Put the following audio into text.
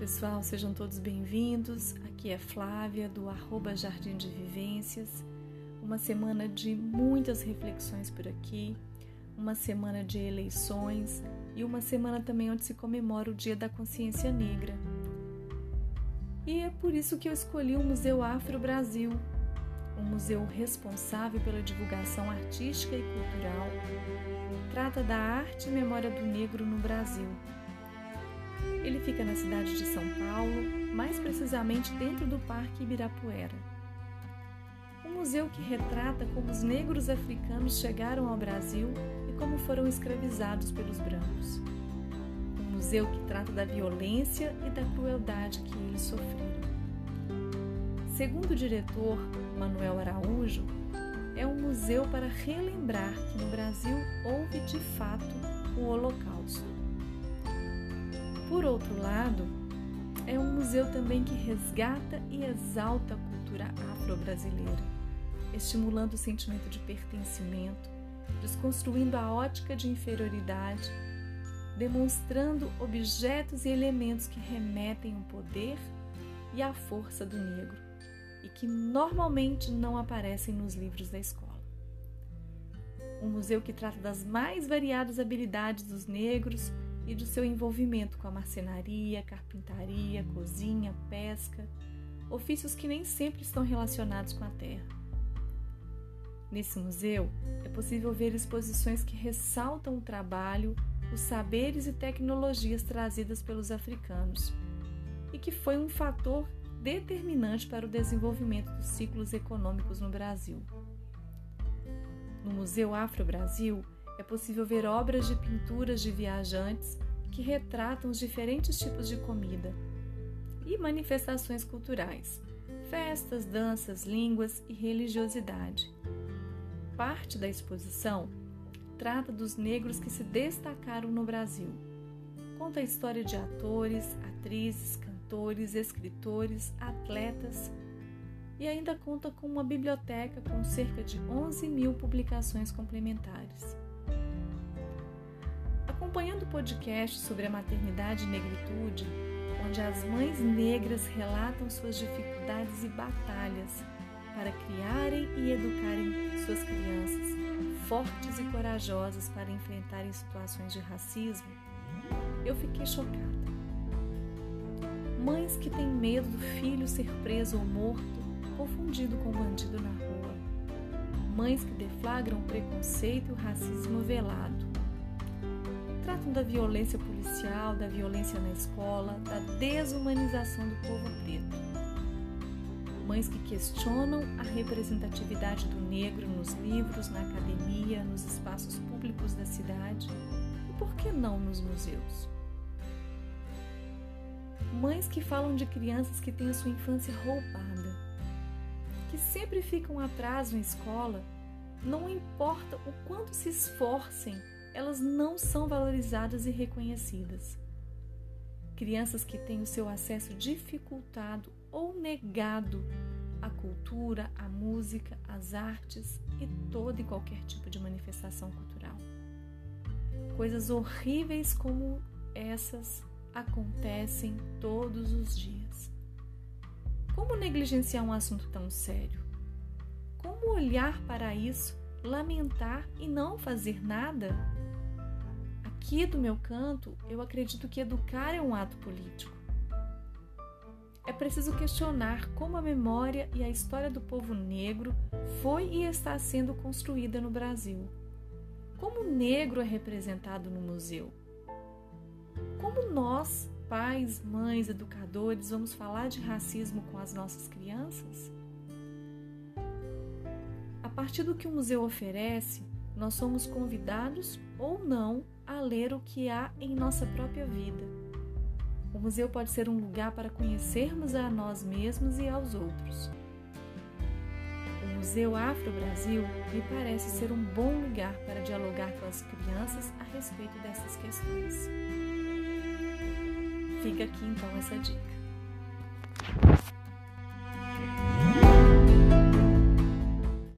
pessoal, sejam todos bem-vindos. Aqui é Flávia do arroba Jardim de Vivências. Uma semana de muitas reflexões por aqui, uma semana de eleições e uma semana também onde se comemora o Dia da Consciência Negra. E é por isso que eu escolhi o Museu Afro Brasil, um museu responsável pela divulgação artística e cultural. Trata da arte e memória do negro no Brasil ele fica na cidade de São Paulo, mais precisamente dentro do Parque Ibirapuera. Um museu que retrata como os negros africanos chegaram ao Brasil e como foram escravizados pelos brancos. Um museu que trata da violência e da crueldade que eles sofreram. Segundo o diretor Manuel Araújo, é um museu para relembrar que no Brasil houve de fato o Holocausto. Por outro lado, é um museu também que resgata e exalta a cultura afro-brasileira, estimulando o sentimento de pertencimento, desconstruindo a ótica de inferioridade, demonstrando objetos e elementos que remetem ao poder e à força do negro e que normalmente não aparecem nos livros da escola. Um museu que trata das mais variadas habilidades dos negros e do seu envolvimento com a marcenaria, carpintaria, cozinha, pesca, ofícios que nem sempre estão relacionados com a terra. Nesse museu é possível ver exposições que ressaltam o trabalho, os saberes e tecnologias trazidas pelos africanos e que foi um fator determinante para o desenvolvimento dos ciclos econômicos no Brasil. No Museu Afro-Brasil, é possível ver obras de pinturas de viajantes que retratam os diferentes tipos de comida e manifestações culturais, festas, danças, línguas e religiosidade. Parte da exposição trata dos negros que se destacaram no Brasil. Conta a história de atores, atrizes, cantores, escritores, atletas e ainda conta com uma biblioteca com cerca de 11 mil publicações complementares. Acompanhando o podcast sobre a maternidade e negritude, onde as mães negras relatam suas dificuldades e batalhas para criarem e educarem suas crianças fortes e corajosas para enfrentarem situações de racismo, eu fiquei chocada. Mães que têm medo do filho ser preso ou morto, confundido com bandido na rua. Mães que deflagram o preconceito e o racismo velado tratam da violência policial, da violência na escola, da desumanização do povo preto. Mães que questionam a representatividade do negro nos livros, na academia, nos espaços públicos da cidade e, por que não, nos museus. Mães que falam de crianças que têm a sua infância roubada, que sempre ficam atrás na escola, não importa o quanto se esforcem elas não são valorizadas e reconhecidas. Crianças que têm o seu acesso dificultado ou negado à cultura, à música, às artes e todo e qualquer tipo de manifestação cultural. Coisas horríveis como essas acontecem todos os dias. Como negligenciar um assunto tão sério? Como olhar para isso, lamentar e não fazer nada? Aqui do meu canto, eu acredito que educar é um ato político. É preciso questionar como a memória e a história do povo negro foi e está sendo construída no Brasil. Como o negro é representado no museu? Como nós, pais, mães, educadores, vamos falar de racismo com as nossas crianças? A partir do que o museu oferece, nós somos convidados ou não a ler o que há em nossa própria vida. O museu pode ser um lugar para conhecermos a nós mesmos e aos outros. O Museu Afro Brasil me parece ser um bom lugar para dialogar com as crianças a respeito dessas questões. Fica aqui então essa dica.